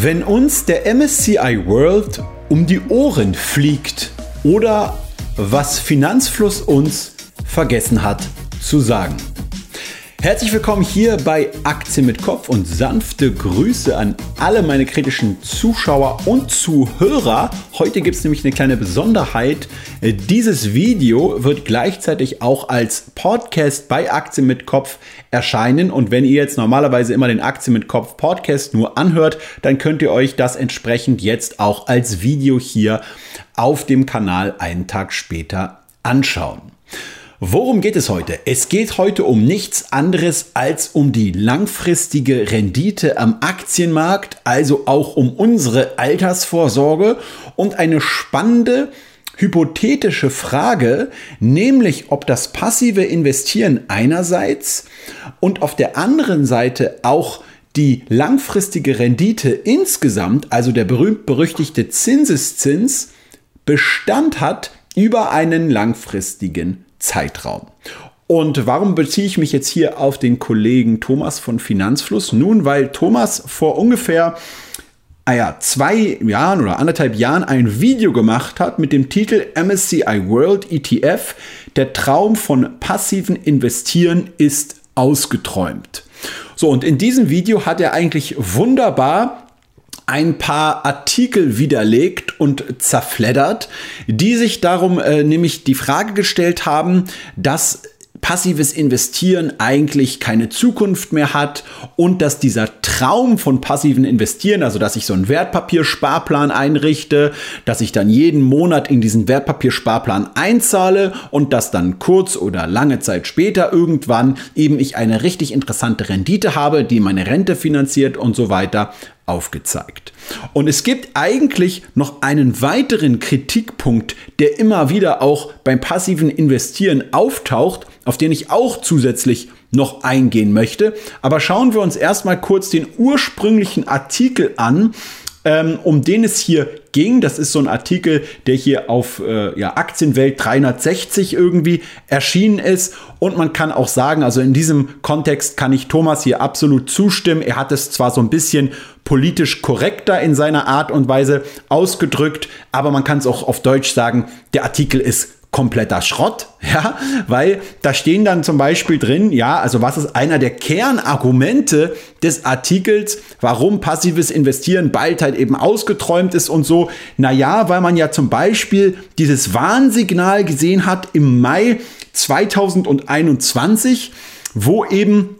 Wenn uns der MSCI World um die Ohren fliegt oder was Finanzfluss uns vergessen hat zu sagen. Herzlich willkommen hier bei Aktien mit Kopf und sanfte Grüße an alle meine kritischen Zuschauer und Zuhörer. Heute gibt es nämlich eine kleine Besonderheit. Dieses Video wird gleichzeitig auch als Podcast bei Aktien mit Kopf erscheinen. Und wenn ihr jetzt normalerweise immer den Aktien mit Kopf Podcast nur anhört, dann könnt ihr euch das entsprechend jetzt auch als Video hier auf dem Kanal einen Tag später anschauen. Worum geht es heute? Es geht heute um nichts anderes als um die langfristige Rendite am Aktienmarkt, also auch um unsere Altersvorsorge und eine spannende hypothetische Frage, nämlich ob das passive Investieren einerseits und auf der anderen Seite auch die langfristige Rendite insgesamt, also der berühmt-berüchtigte Zinseszins, Bestand hat über einen langfristigen Zeitraum. Und warum beziehe ich mich jetzt hier auf den Kollegen Thomas von Finanzfluss? Nun, weil Thomas vor ungefähr ah ja, zwei Jahren oder anderthalb Jahren ein Video gemacht hat mit dem Titel MSCI World ETF. Der Traum von passiven Investieren ist ausgeträumt. So, und in diesem Video hat er eigentlich wunderbar ein paar Artikel widerlegt und zerfleddert, die sich darum äh, nämlich die Frage gestellt haben, dass passives Investieren eigentlich keine Zukunft mehr hat und dass dieser Traum von passiven Investieren, also dass ich so einen Wertpapiersparplan einrichte, dass ich dann jeden Monat in diesen Wertpapiersparplan einzahle und dass dann kurz oder lange Zeit später irgendwann eben ich eine richtig interessante Rendite habe, die meine Rente finanziert und so weiter, aufgezeigt. Und es gibt eigentlich noch einen weiteren Kritikpunkt, der immer wieder auch beim passiven Investieren auftaucht, auf den ich auch zusätzlich noch eingehen möchte. Aber schauen wir uns erstmal kurz den ursprünglichen Artikel an, ähm, um den es hier ging. Das ist so ein Artikel, der hier auf äh, ja, Aktienwelt 360 irgendwie erschienen ist. Und man kann auch sagen, also in diesem Kontext kann ich Thomas hier absolut zustimmen. Er hat es zwar so ein bisschen politisch korrekter in seiner Art und Weise ausgedrückt, aber man kann es auch auf Deutsch sagen, der Artikel ist kompletter Schrott, ja, weil da stehen dann zum Beispiel drin, ja, also was ist einer der Kernargumente des Artikels, warum passives Investieren bald halt eben ausgeträumt ist und so. Naja, weil man ja zum Beispiel dieses Warnsignal gesehen hat im Mai 2021, wo eben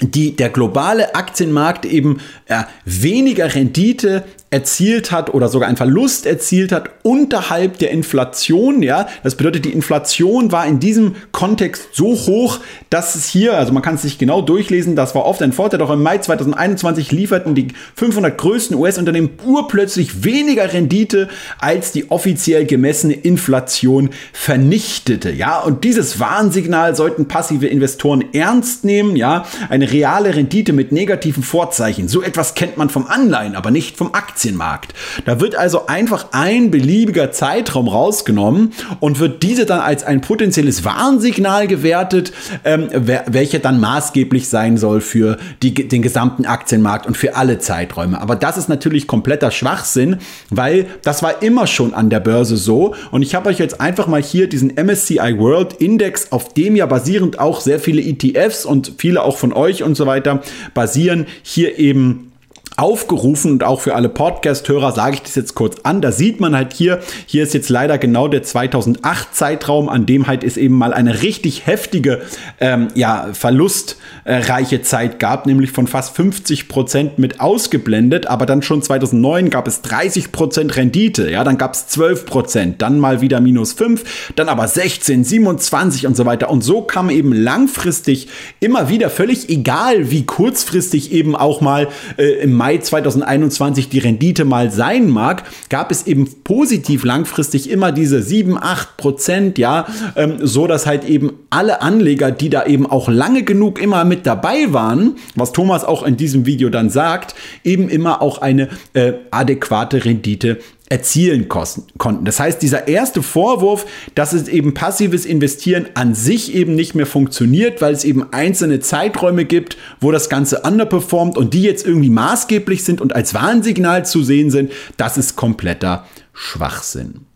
die, der globale Aktienmarkt eben äh, weniger Rendite erzielt hat oder sogar einen Verlust erzielt hat unterhalb der Inflation. Ja, das bedeutet, die Inflation war in diesem Kontext so hoch, dass es hier, also man kann es sich genau durchlesen, das war oft ein Vorteil. Doch im Mai 2021 lieferten die 500 größten US-Unternehmen urplötzlich weniger Rendite, als die offiziell gemessene Inflation vernichtete. Ja, und dieses Warnsignal sollten passive Investoren ernst nehmen. Ja, eine reale Rendite mit negativen Vorzeichen. So etwas kennt man vom Anleihen, aber nicht vom Aktien. Aktienmarkt. Da wird also einfach ein beliebiger Zeitraum rausgenommen und wird diese dann als ein potenzielles Warnsignal gewertet, ähm, welcher dann maßgeblich sein soll für die, den gesamten Aktienmarkt und für alle Zeiträume. Aber das ist natürlich kompletter Schwachsinn, weil das war immer schon an der Börse so. Und ich habe euch jetzt einfach mal hier diesen MSCI World Index, auf dem ja basierend auch sehr viele ETFs und viele auch von euch und so weiter basieren, hier eben aufgerufen und auch für alle Podcast-Hörer sage ich das jetzt kurz an. Da sieht man halt hier, hier ist jetzt leider genau der 2008 Zeitraum, an dem halt es eben mal eine richtig heftige, ähm, ja, verlustreiche Zeit gab, nämlich von fast 50 Prozent mit ausgeblendet, aber dann schon 2009 gab es 30 Prozent Rendite, ja, dann gab es 12 Prozent, dann mal wieder minus 5, dann aber 16, 27 und so weiter und so kam eben langfristig immer wieder völlig egal, wie kurzfristig eben auch mal äh, im Mai 2021 die Rendite mal sein mag, gab es eben positiv langfristig immer diese 7, 8 Prozent, ja, ähm, so dass halt eben alle Anleger, die da eben auch lange genug immer mit dabei waren, was Thomas auch in diesem Video dann sagt, eben immer auch eine äh, adäquate Rendite erzielen konnten. Das heißt, dieser erste Vorwurf, dass es eben passives Investieren an sich eben nicht mehr funktioniert, weil es eben einzelne Zeiträume gibt, wo das Ganze underperformt und die jetzt irgendwie maßgeblich sind und als Warnsignal zu sehen sind, das ist kompletter Schwachsinn.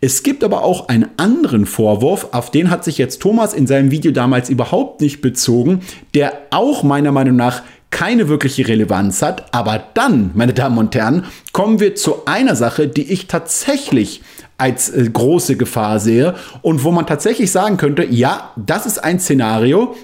Es gibt aber auch einen anderen Vorwurf, auf den hat sich jetzt Thomas in seinem Video damals überhaupt nicht bezogen, der auch meiner Meinung nach keine wirkliche Relevanz hat. Aber dann, meine Damen und Herren, kommen wir zu einer Sache, die ich tatsächlich als äh, große Gefahr sehe und wo man tatsächlich sagen könnte, ja, das ist ein Szenario,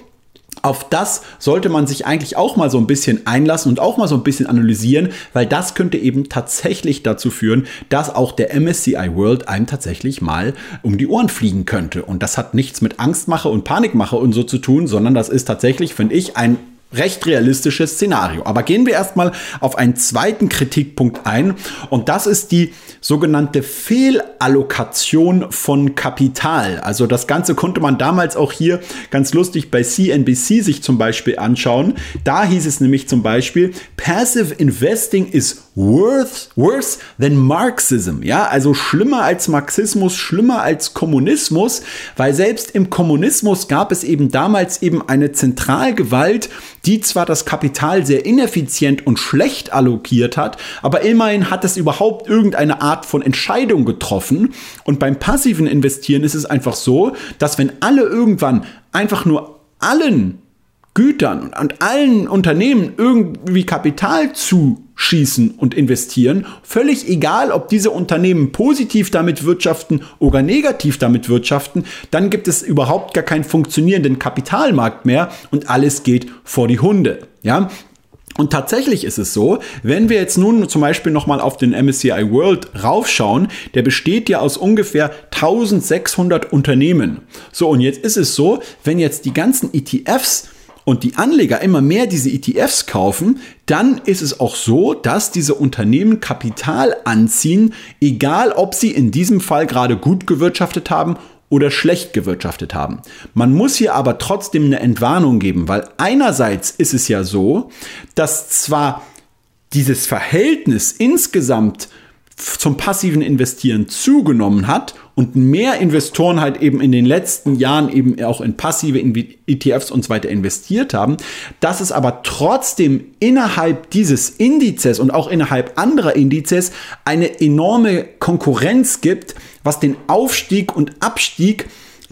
auf das sollte man sich eigentlich auch mal so ein bisschen einlassen und auch mal so ein bisschen analysieren, weil das könnte eben tatsächlich dazu führen, dass auch der MSCI World einem tatsächlich mal um die Ohren fliegen könnte. Und das hat nichts mit Angstmache und Panikmache und so zu tun, sondern das ist tatsächlich, finde ich, ein recht realistisches Szenario. Aber gehen wir erstmal auf einen zweiten Kritikpunkt ein und das ist die sogenannte Fehlallokation von Kapital. Also das Ganze konnte man damals auch hier ganz lustig bei CNBC sich zum Beispiel anschauen. Da hieß es nämlich zum Beispiel, Passive Investing is worse, worse than Marxism. Ja, also schlimmer als Marxismus, schlimmer als Kommunismus, weil selbst im Kommunismus gab es eben damals eben eine Zentralgewalt, die zwar das Kapital sehr ineffizient und schlecht allokiert hat, aber immerhin hat es überhaupt irgendeine Art von Entscheidung getroffen. Und beim passiven Investieren ist es einfach so, dass wenn alle irgendwann einfach nur allen Gütern und allen Unternehmen irgendwie Kapital zuschießen und investieren, völlig egal, ob diese Unternehmen positiv damit wirtschaften oder negativ damit wirtschaften, dann gibt es überhaupt gar keinen funktionierenden Kapitalmarkt mehr und alles geht vor die Hunde. Ja, und tatsächlich ist es so, wenn wir jetzt nun zum Beispiel nochmal auf den MSCI World raufschauen, der besteht ja aus ungefähr 1600 Unternehmen. So, und jetzt ist es so, wenn jetzt die ganzen ETFs und die Anleger immer mehr diese ETFs kaufen, dann ist es auch so, dass diese Unternehmen Kapital anziehen, egal ob sie in diesem Fall gerade gut gewirtschaftet haben oder schlecht gewirtschaftet haben. Man muss hier aber trotzdem eine Entwarnung geben, weil einerseits ist es ja so, dass zwar dieses Verhältnis insgesamt zum passiven Investieren zugenommen hat und mehr Investoren halt eben in den letzten Jahren eben auch in passive ETFs und so weiter investiert haben, dass es aber trotzdem innerhalb dieses Indizes und auch innerhalb anderer Indizes eine enorme Konkurrenz gibt, was den Aufstieg und Abstieg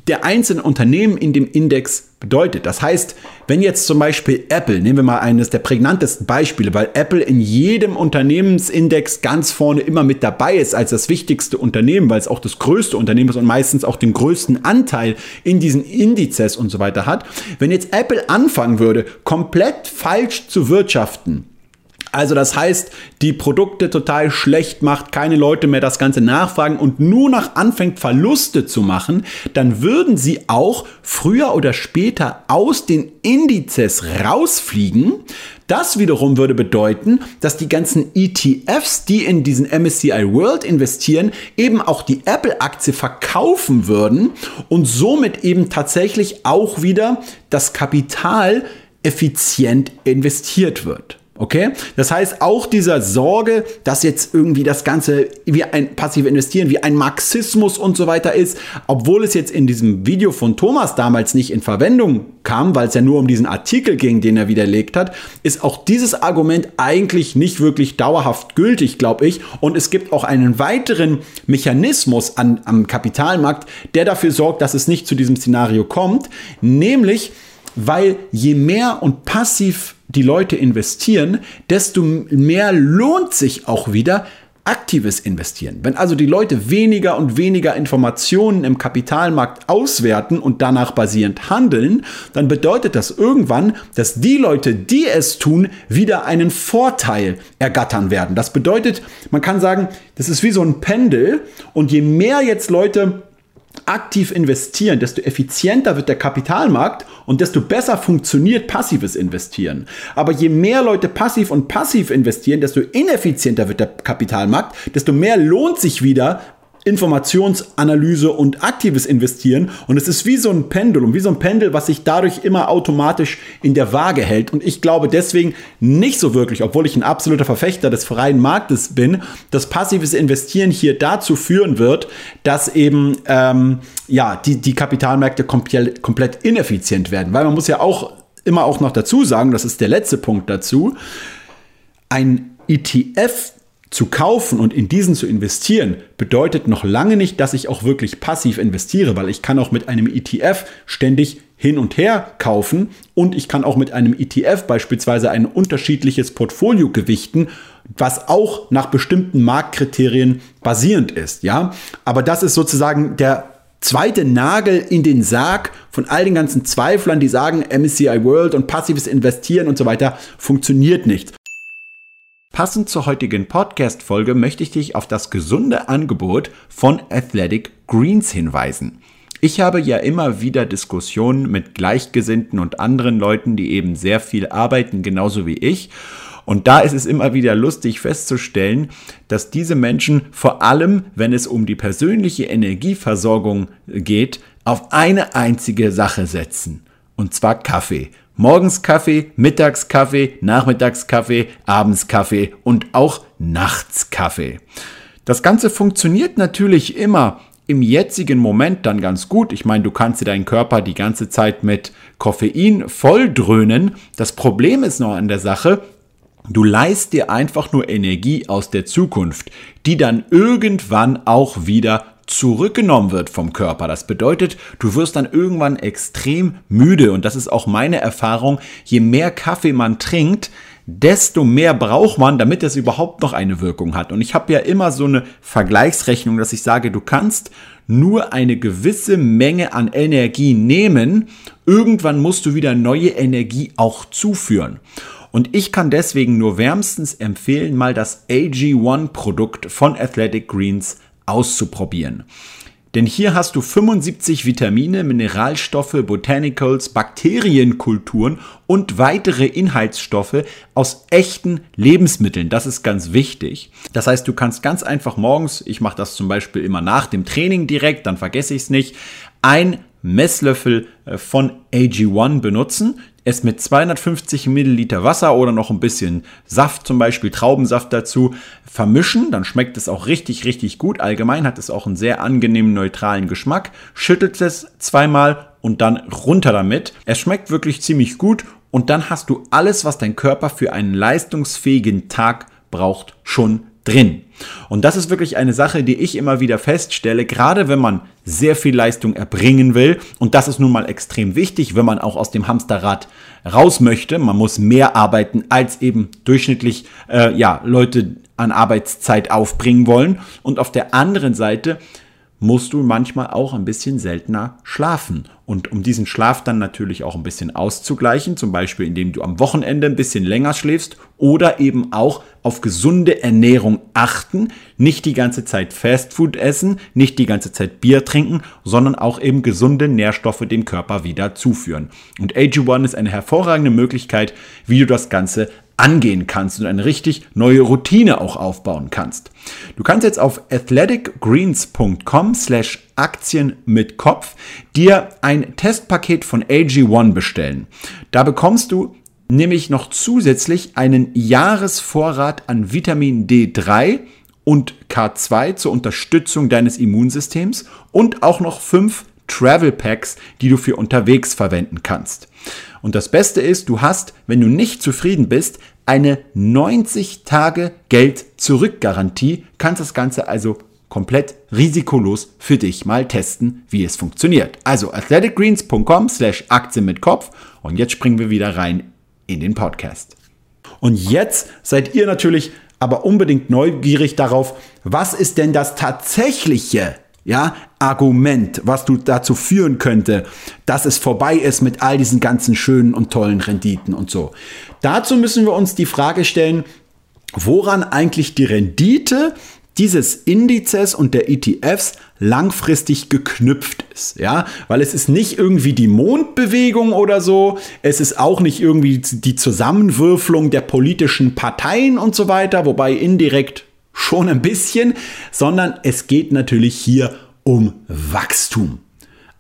der einzelnen Unternehmen in dem Index bedeutet. Das heißt, wenn jetzt zum Beispiel Apple, nehmen wir mal eines der prägnantesten Beispiele, weil Apple in jedem Unternehmensindex ganz vorne immer mit dabei ist als das wichtigste Unternehmen, weil es auch das größte Unternehmen ist und meistens auch den größten Anteil in diesen Indizes und so weiter hat. Wenn jetzt Apple anfangen würde, komplett falsch zu wirtschaften, also das heißt, die Produkte total schlecht macht, keine Leute mehr das Ganze nachfragen und nur noch anfängt Verluste zu machen, dann würden sie auch früher oder später aus den Indizes rausfliegen. Das wiederum würde bedeuten, dass die ganzen ETFs, die in diesen MSCI World investieren, eben auch die Apple-Aktie verkaufen würden und somit eben tatsächlich auch wieder das Kapital effizient investiert wird. Okay? Das heißt, auch dieser Sorge, dass jetzt irgendwie das Ganze wie ein passives Investieren, wie ein Marxismus und so weiter ist, obwohl es jetzt in diesem Video von Thomas damals nicht in Verwendung kam, weil es ja nur um diesen Artikel ging, den er widerlegt hat, ist auch dieses Argument eigentlich nicht wirklich dauerhaft gültig, glaube ich. Und es gibt auch einen weiteren Mechanismus an, am Kapitalmarkt, der dafür sorgt, dass es nicht zu diesem Szenario kommt, nämlich weil je mehr und passiv die Leute investieren, desto mehr lohnt sich auch wieder aktives Investieren. Wenn also die Leute weniger und weniger Informationen im Kapitalmarkt auswerten und danach basierend handeln, dann bedeutet das irgendwann, dass die Leute, die es tun, wieder einen Vorteil ergattern werden. Das bedeutet, man kann sagen, das ist wie so ein Pendel und je mehr jetzt Leute aktiv investieren, desto effizienter wird der Kapitalmarkt und desto besser funktioniert passives Investieren. Aber je mehr Leute passiv und passiv investieren, desto ineffizienter wird der Kapitalmarkt, desto mehr lohnt sich wieder Informationsanalyse und aktives Investieren. Und es ist wie so ein Pendel und wie so ein Pendel, was sich dadurch immer automatisch in der Waage hält. Und ich glaube deswegen nicht so wirklich, obwohl ich ein absoluter Verfechter des freien Marktes bin, dass passives Investieren hier dazu führen wird, dass eben ähm, ja, die, die Kapitalmärkte komplett, komplett ineffizient werden. Weil man muss ja auch immer auch noch dazu sagen, das ist der letzte Punkt dazu, ein ETF zu kaufen und in diesen zu investieren, bedeutet noch lange nicht, dass ich auch wirklich passiv investiere, weil ich kann auch mit einem ETF ständig hin und her kaufen und ich kann auch mit einem ETF beispielsweise ein unterschiedliches Portfolio gewichten, was auch nach bestimmten Marktkriterien basierend ist, ja? Aber das ist sozusagen der zweite Nagel in den Sarg von all den ganzen Zweiflern, die sagen, MSCI World und passives Investieren und so weiter funktioniert nicht. Passend zur heutigen Podcast-Folge möchte ich dich auf das gesunde Angebot von Athletic Greens hinweisen. Ich habe ja immer wieder Diskussionen mit Gleichgesinnten und anderen Leuten, die eben sehr viel arbeiten, genauso wie ich. Und da ist es immer wieder lustig festzustellen, dass diese Menschen vor allem, wenn es um die persönliche Energieversorgung geht, auf eine einzige Sache setzen. Und zwar Kaffee. Morgens Kaffee, mittags Kaffee, nachmittags Kaffee, abends Kaffee und auch nachts Kaffee. Das Ganze funktioniert natürlich immer im jetzigen Moment dann ganz gut. Ich meine, du kannst dir deinen Körper die ganze Zeit mit Koffein volldröhnen. Das Problem ist noch an der Sache, du leist dir einfach nur Energie aus der Zukunft, die dann irgendwann auch wieder zurückgenommen wird vom Körper. Das bedeutet, du wirst dann irgendwann extrem müde und das ist auch meine Erfahrung. Je mehr Kaffee man trinkt, desto mehr braucht man, damit es überhaupt noch eine Wirkung hat. Und ich habe ja immer so eine Vergleichsrechnung, dass ich sage, du kannst nur eine gewisse Menge an Energie nehmen, irgendwann musst du wieder neue Energie auch zuführen. Und ich kann deswegen nur wärmstens empfehlen, mal das AG1 Produkt von Athletic Greens auszuprobieren. Denn hier hast du 75 Vitamine, Mineralstoffe, Botanicals, Bakterienkulturen und weitere Inhaltsstoffe aus echten Lebensmitteln. Das ist ganz wichtig. Das heißt, du kannst ganz einfach morgens, ich mache das zum Beispiel immer nach dem Training direkt, dann vergesse ich es nicht, ein Messlöffel äh, von AG1 benutzen es mit 250 Milliliter Wasser oder noch ein bisschen Saft, zum Beispiel Traubensaft dazu, vermischen. Dann schmeckt es auch richtig, richtig gut. Allgemein hat es auch einen sehr angenehmen, neutralen Geschmack. Schüttelt es zweimal und dann runter damit. Es schmeckt wirklich ziemlich gut und dann hast du alles, was dein Körper für einen leistungsfähigen Tag braucht, schon drin. Und das ist wirklich eine Sache, die ich immer wieder feststelle, gerade wenn man sehr viel Leistung erbringen will. Und das ist nun mal extrem wichtig, wenn man auch aus dem Hamsterrad raus möchte. Man muss mehr arbeiten, als eben durchschnittlich äh, ja, Leute an Arbeitszeit aufbringen wollen. Und auf der anderen Seite musst du manchmal auch ein bisschen seltener schlafen. Und um diesen Schlaf dann natürlich auch ein bisschen auszugleichen, zum Beispiel indem du am Wochenende ein bisschen länger schläfst oder eben auch auf gesunde Ernährung achten, nicht die ganze Zeit Fastfood essen, nicht die ganze Zeit Bier trinken, sondern auch eben gesunde Nährstoffe dem Körper wieder zuführen. Und AG1 ist eine hervorragende Möglichkeit, wie du das Ganze angehen kannst und eine richtig neue Routine auch aufbauen kannst. Du kannst jetzt auf athleticgreens.com slash Aktien mit Kopf dir ein Testpaket von AG1 bestellen. Da bekommst du nämlich noch zusätzlich einen Jahresvorrat an Vitamin D3 und K2 zur Unterstützung deines Immunsystems und auch noch fünf Travel Packs, die du für unterwegs verwenden kannst. Und das Beste ist, du hast, wenn du nicht zufrieden bist, eine 90 Tage Geld zurück Garantie, kannst das Ganze also komplett risikolos für dich mal testen, wie es funktioniert. Also athleticgreens.com slash Aktien mit Kopf und jetzt springen wir wieder rein in den Podcast. Und jetzt seid ihr natürlich aber unbedingt neugierig darauf, was ist denn das tatsächliche ja, Argument, was du dazu führen könnte, dass es vorbei ist mit all diesen ganzen schönen und tollen Renditen und so. Dazu müssen wir uns die Frage stellen, woran eigentlich die Rendite dieses Indizes und der ETFs langfristig geknüpft ist, ja, weil es ist nicht irgendwie die Mondbewegung oder so, es ist auch nicht irgendwie die Zusammenwürfelung der politischen Parteien und so weiter, wobei indirekt schon ein bisschen, sondern es geht natürlich hier um Wachstum.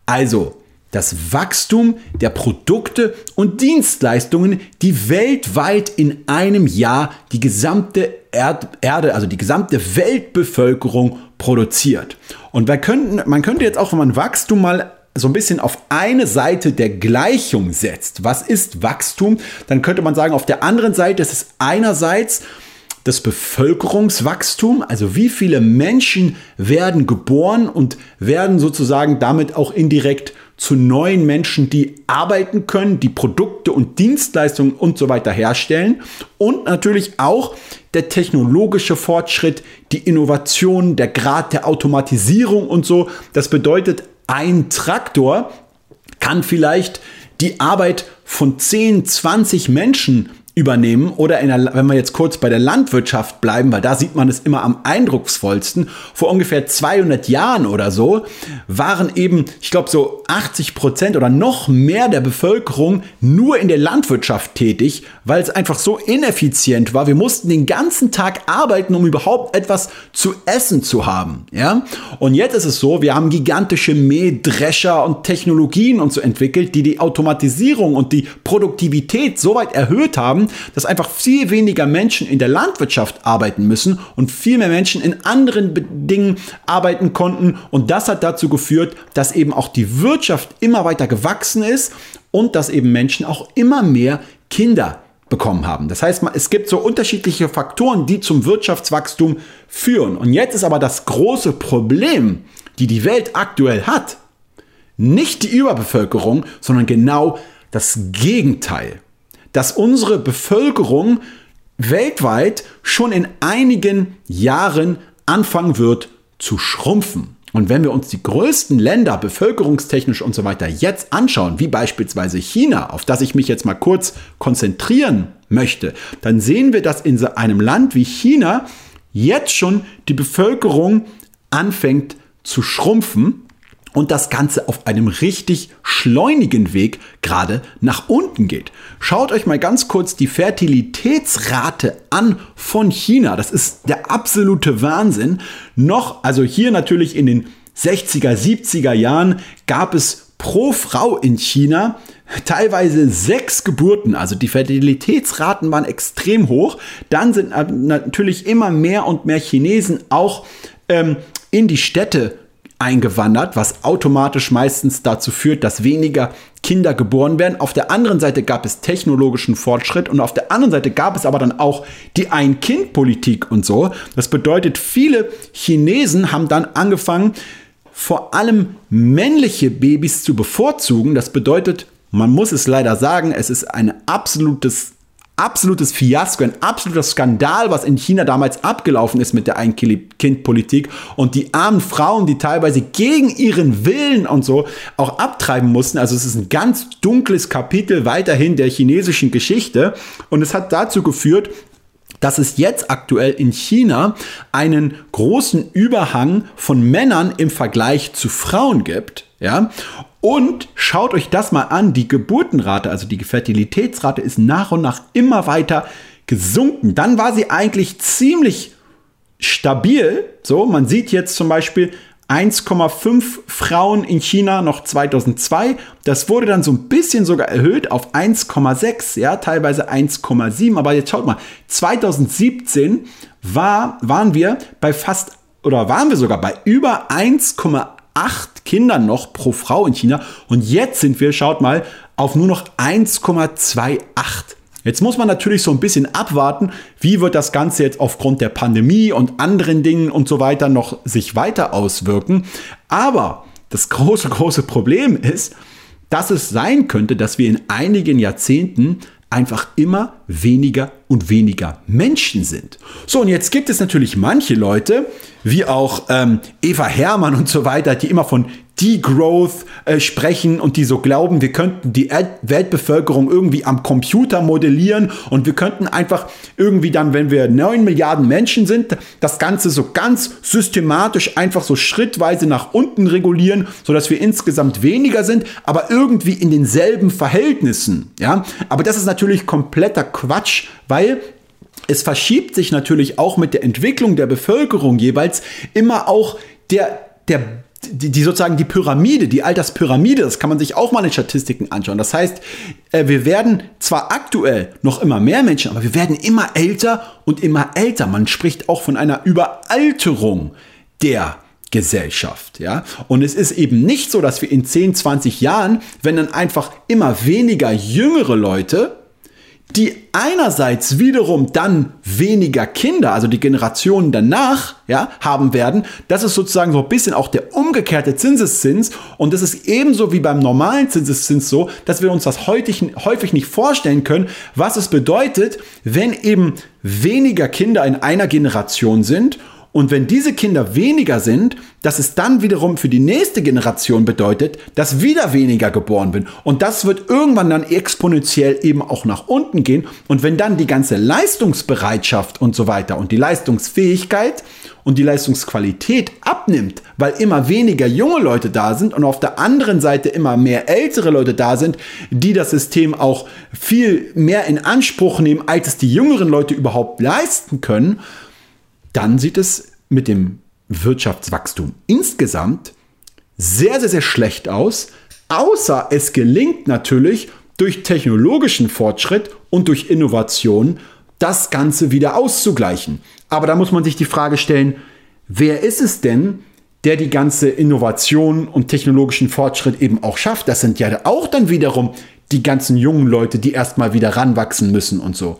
Also das Wachstum der Produkte und Dienstleistungen, die weltweit in einem Jahr die gesamte Erde, also die gesamte Weltbevölkerung produziert. Und wir könnten, man könnte jetzt auch, wenn man Wachstum mal so ein bisschen auf eine Seite der Gleichung setzt, was ist Wachstum, dann könnte man sagen, auf der anderen Seite ist es einerseits das Bevölkerungswachstum, also wie viele Menschen werden geboren und werden sozusagen damit auch indirekt zu neuen Menschen, die arbeiten können, die Produkte und Dienstleistungen und so weiter herstellen und natürlich auch der technologische Fortschritt, die Innovation, der Grad der Automatisierung und so. Das bedeutet, ein Traktor kann vielleicht die Arbeit von 10, 20 Menschen übernehmen oder der, wenn wir jetzt kurz bei der Landwirtschaft bleiben, weil da sieht man es immer am eindrucksvollsten, vor ungefähr 200 Jahren oder so waren eben, ich glaube so 80 Prozent oder noch mehr der Bevölkerung nur in der Landwirtschaft tätig, weil es einfach so ineffizient war. Wir mussten den ganzen Tag arbeiten, um überhaupt etwas zu essen zu haben, ja? Und jetzt ist es so, wir haben gigantische Mähdrescher und Technologien und so entwickelt, die die Automatisierung und die Produktivität so weit erhöht haben, haben, dass einfach viel weniger Menschen in der Landwirtschaft arbeiten müssen und viel mehr Menschen in anderen Dingen arbeiten konnten. Und das hat dazu geführt, dass eben auch die Wirtschaft immer weiter gewachsen ist und dass eben Menschen auch immer mehr Kinder bekommen haben. Das heißt, es gibt so unterschiedliche Faktoren, die zum Wirtschaftswachstum führen. Und jetzt ist aber das große Problem, die die Welt aktuell hat, nicht die Überbevölkerung, sondern genau das Gegenteil dass unsere Bevölkerung weltweit schon in einigen Jahren anfangen wird zu schrumpfen. Und wenn wir uns die größten Länder bevölkerungstechnisch und so weiter jetzt anschauen, wie beispielsweise China, auf das ich mich jetzt mal kurz konzentrieren möchte, dann sehen wir, dass in einem Land wie China jetzt schon die Bevölkerung anfängt zu schrumpfen und das Ganze auf einem richtig schleunigen Weg gerade nach unten geht. Schaut euch mal ganz kurz die Fertilitätsrate an von China. Das ist der absolute Wahnsinn. Noch, also hier natürlich in den 60er, 70er Jahren gab es pro Frau in China teilweise sechs Geburten. Also die Fertilitätsraten waren extrem hoch. Dann sind natürlich immer mehr und mehr Chinesen auch ähm, in die Städte eingewandert, was automatisch meistens dazu führt, dass weniger Kinder geboren werden. Auf der anderen Seite gab es technologischen Fortschritt und auf der anderen Seite gab es aber dann auch die Ein-Kind-Politik und so. Das bedeutet, viele Chinesen haben dann angefangen, vor allem männliche Babys zu bevorzugen. Das bedeutet, man muss es leider sagen, es ist ein absolutes absolutes Fiasko, ein absoluter Skandal, was in China damals abgelaufen ist mit der Ein-Kind-Politik und die armen Frauen, die teilweise gegen ihren Willen und so auch abtreiben mussten. Also es ist ein ganz dunkles Kapitel weiterhin der chinesischen Geschichte und es hat dazu geführt, dass es jetzt aktuell in China einen großen Überhang von Männern im Vergleich zu Frauen gibt. Ja, und schaut euch das mal an, die Geburtenrate, also die Fertilitätsrate ist nach und nach immer weiter gesunken. Dann war sie eigentlich ziemlich stabil. So, man sieht jetzt zum Beispiel 1,5 Frauen in China noch 2002. Das wurde dann so ein bisschen sogar erhöht auf 1,6, ja, teilweise 1,7. Aber jetzt schaut mal, 2017 war, waren wir bei fast oder waren wir sogar bei über 1,8 acht Kindern noch pro Frau in China. Und jetzt sind wir, schaut mal, auf nur noch 1,28. Jetzt muss man natürlich so ein bisschen abwarten, wie wird das Ganze jetzt aufgrund der Pandemie und anderen Dingen und so weiter noch sich weiter auswirken. Aber das große, große Problem ist, dass es sein könnte, dass wir in einigen Jahrzehnten einfach immer weniger und weniger Menschen sind. So, und jetzt gibt es natürlich manche Leute, wie auch ähm, Eva Hermann und so weiter, die immer von Degrowth äh, sprechen und die so glauben, wir könnten die Weltbevölkerung irgendwie am Computer modellieren und wir könnten einfach irgendwie dann, wenn wir 9 Milliarden Menschen sind, das Ganze so ganz systematisch einfach so schrittweise nach unten regulieren, sodass wir insgesamt weniger sind, aber irgendwie in denselben Verhältnissen. Ja? Aber das ist natürlich kompletter Quatsch, weil es verschiebt sich natürlich auch mit der Entwicklung der Bevölkerung jeweils immer auch der, der die, die, sozusagen die Pyramide, die Alterspyramide, das kann man sich auch mal in Statistiken anschauen. Das heißt, äh, wir werden zwar aktuell noch immer mehr Menschen, aber wir werden immer älter und immer älter. Man spricht auch von einer Überalterung der Gesellschaft, ja. Und es ist eben nicht so, dass wir in 10, 20 Jahren, wenn dann einfach immer weniger jüngere Leute die einerseits wiederum dann weniger Kinder, also die Generationen danach, ja, haben werden. Das ist sozusagen so ein bisschen auch der umgekehrte Zinseszins. Und das ist ebenso wie beim normalen Zinseszins so, dass wir uns das häufig, häufig nicht vorstellen können, was es bedeutet, wenn eben weniger Kinder in einer Generation sind und wenn diese Kinder weniger sind, dass es dann wiederum für die nächste Generation bedeutet, dass wieder weniger geboren wird. Und das wird irgendwann dann exponentiell eben auch nach unten gehen. Und wenn dann die ganze Leistungsbereitschaft und so weiter und die Leistungsfähigkeit und die Leistungsqualität abnimmt, weil immer weniger junge Leute da sind und auf der anderen Seite immer mehr ältere Leute da sind, die das System auch viel mehr in Anspruch nehmen, als es die jüngeren Leute überhaupt leisten können, dann sieht es mit dem Wirtschaftswachstum insgesamt sehr, sehr, sehr schlecht aus, außer es gelingt natürlich durch technologischen Fortschritt und durch Innovation das Ganze wieder auszugleichen. Aber da muss man sich die Frage stellen, wer ist es denn, der die ganze Innovation und technologischen Fortschritt eben auch schafft? Das sind ja auch dann wiederum die ganzen jungen Leute, die erstmal wieder ranwachsen müssen und so.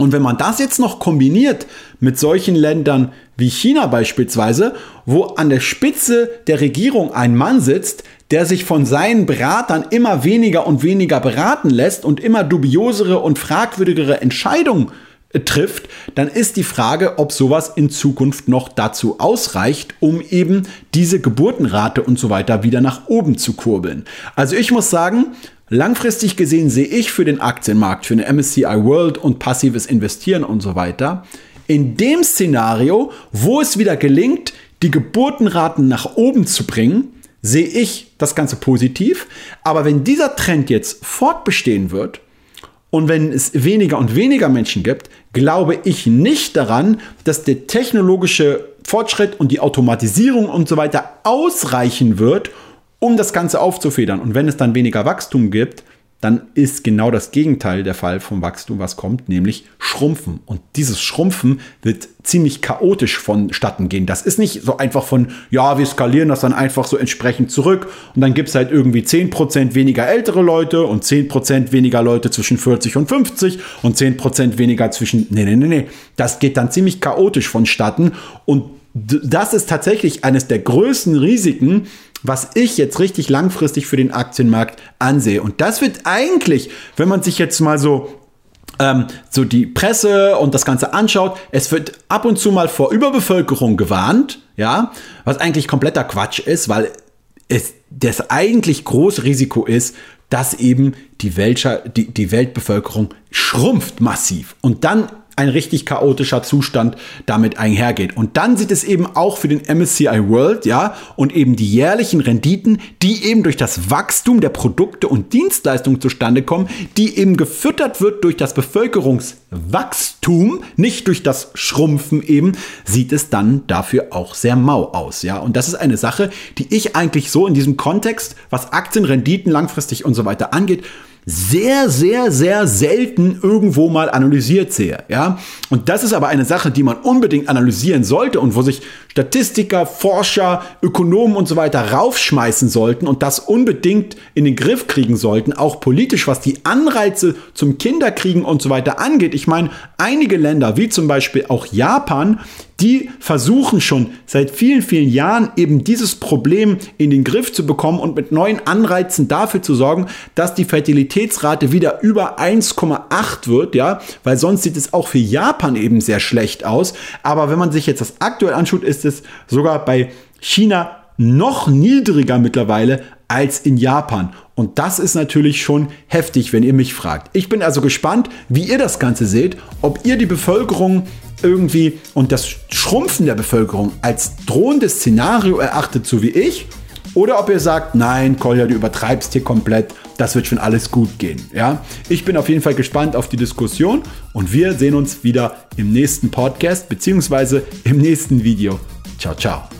Und wenn man das jetzt noch kombiniert mit solchen Ländern wie China beispielsweise, wo an der Spitze der Regierung ein Mann sitzt, der sich von seinen Beratern immer weniger und weniger beraten lässt und immer dubiosere und fragwürdigere Entscheidungen äh, trifft, dann ist die Frage, ob sowas in Zukunft noch dazu ausreicht, um eben diese Geburtenrate und so weiter wieder nach oben zu kurbeln. Also ich muss sagen, Langfristig gesehen sehe ich für den Aktienmarkt, für eine MSCI World und passives Investieren und so weiter, in dem Szenario, wo es wieder gelingt, die Geburtenraten nach oben zu bringen, sehe ich das Ganze positiv. Aber wenn dieser Trend jetzt fortbestehen wird und wenn es weniger und weniger Menschen gibt, glaube ich nicht daran, dass der technologische Fortschritt und die Automatisierung und so weiter ausreichen wird, um das Ganze aufzufedern. Und wenn es dann weniger Wachstum gibt, dann ist genau das Gegenteil der Fall vom Wachstum, was kommt, nämlich Schrumpfen. Und dieses Schrumpfen wird ziemlich chaotisch vonstatten gehen. Das ist nicht so einfach von, ja, wir skalieren das dann einfach so entsprechend zurück und dann gibt es halt irgendwie 10% weniger ältere Leute und 10% weniger Leute zwischen 40 und 50 und 10% weniger zwischen, nee, nee, nee, nee. Das geht dann ziemlich chaotisch vonstatten und das ist tatsächlich eines der größten Risiken, was ich jetzt richtig langfristig für den Aktienmarkt ansehe. Und das wird eigentlich, wenn man sich jetzt mal so ähm, so die Presse und das Ganze anschaut, es wird ab und zu mal vor Überbevölkerung gewarnt, ja, was eigentlich kompletter Quatsch ist, weil es das eigentlich große Risiko ist, dass eben die, Weltscher, die, die Weltbevölkerung schrumpft massiv. Und dann ein richtig chaotischer Zustand damit einhergeht. Und dann sieht es eben auch für den MSCI World, ja, und eben die jährlichen Renditen, die eben durch das Wachstum der Produkte und Dienstleistungen zustande kommen, die eben gefüttert wird durch das Bevölkerungswachstum, nicht durch das Schrumpfen eben, sieht es dann dafür auch sehr mau aus, ja. Und das ist eine Sache, die ich eigentlich so in diesem Kontext, was Aktienrenditen langfristig und so weiter angeht, sehr, sehr, sehr selten irgendwo mal analysiert sehe. Ja? Und das ist aber eine Sache, die man unbedingt analysieren sollte und wo sich Statistiker, Forscher, Ökonomen und so weiter raufschmeißen sollten und das unbedingt in den Griff kriegen sollten, auch politisch, was die Anreize zum Kinderkriegen und so weiter angeht. Ich meine, einige Länder, wie zum Beispiel auch Japan, die versuchen schon seit vielen, vielen Jahren eben dieses Problem in den Griff zu bekommen und mit neuen Anreizen dafür zu sorgen, dass die Fertilitätsrate wieder über 1,8 wird, ja, weil sonst sieht es auch für Japan eben sehr schlecht aus. Aber wenn man sich jetzt das aktuell anschaut, ist es sogar bei China noch niedriger mittlerweile als in Japan. Und das ist natürlich schon heftig, wenn ihr mich fragt. Ich bin also gespannt, wie ihr das Ganze seht, ob ihr die Bevölkerung irgendwie und das Schrumpfen der Bevölkerung als drohendes Szenario erachtet, so wie ich, oder ob ihr sagt, nein, Kolja, du übertreibst hier komplett, das wird schon alles gut gehen. Ja? Ich bin auf jeden Fall gespannt auf die Diskussion und wir sehen uns wieder im nächsten Podcast bzw. im nächsten Video. Ciao, ciao.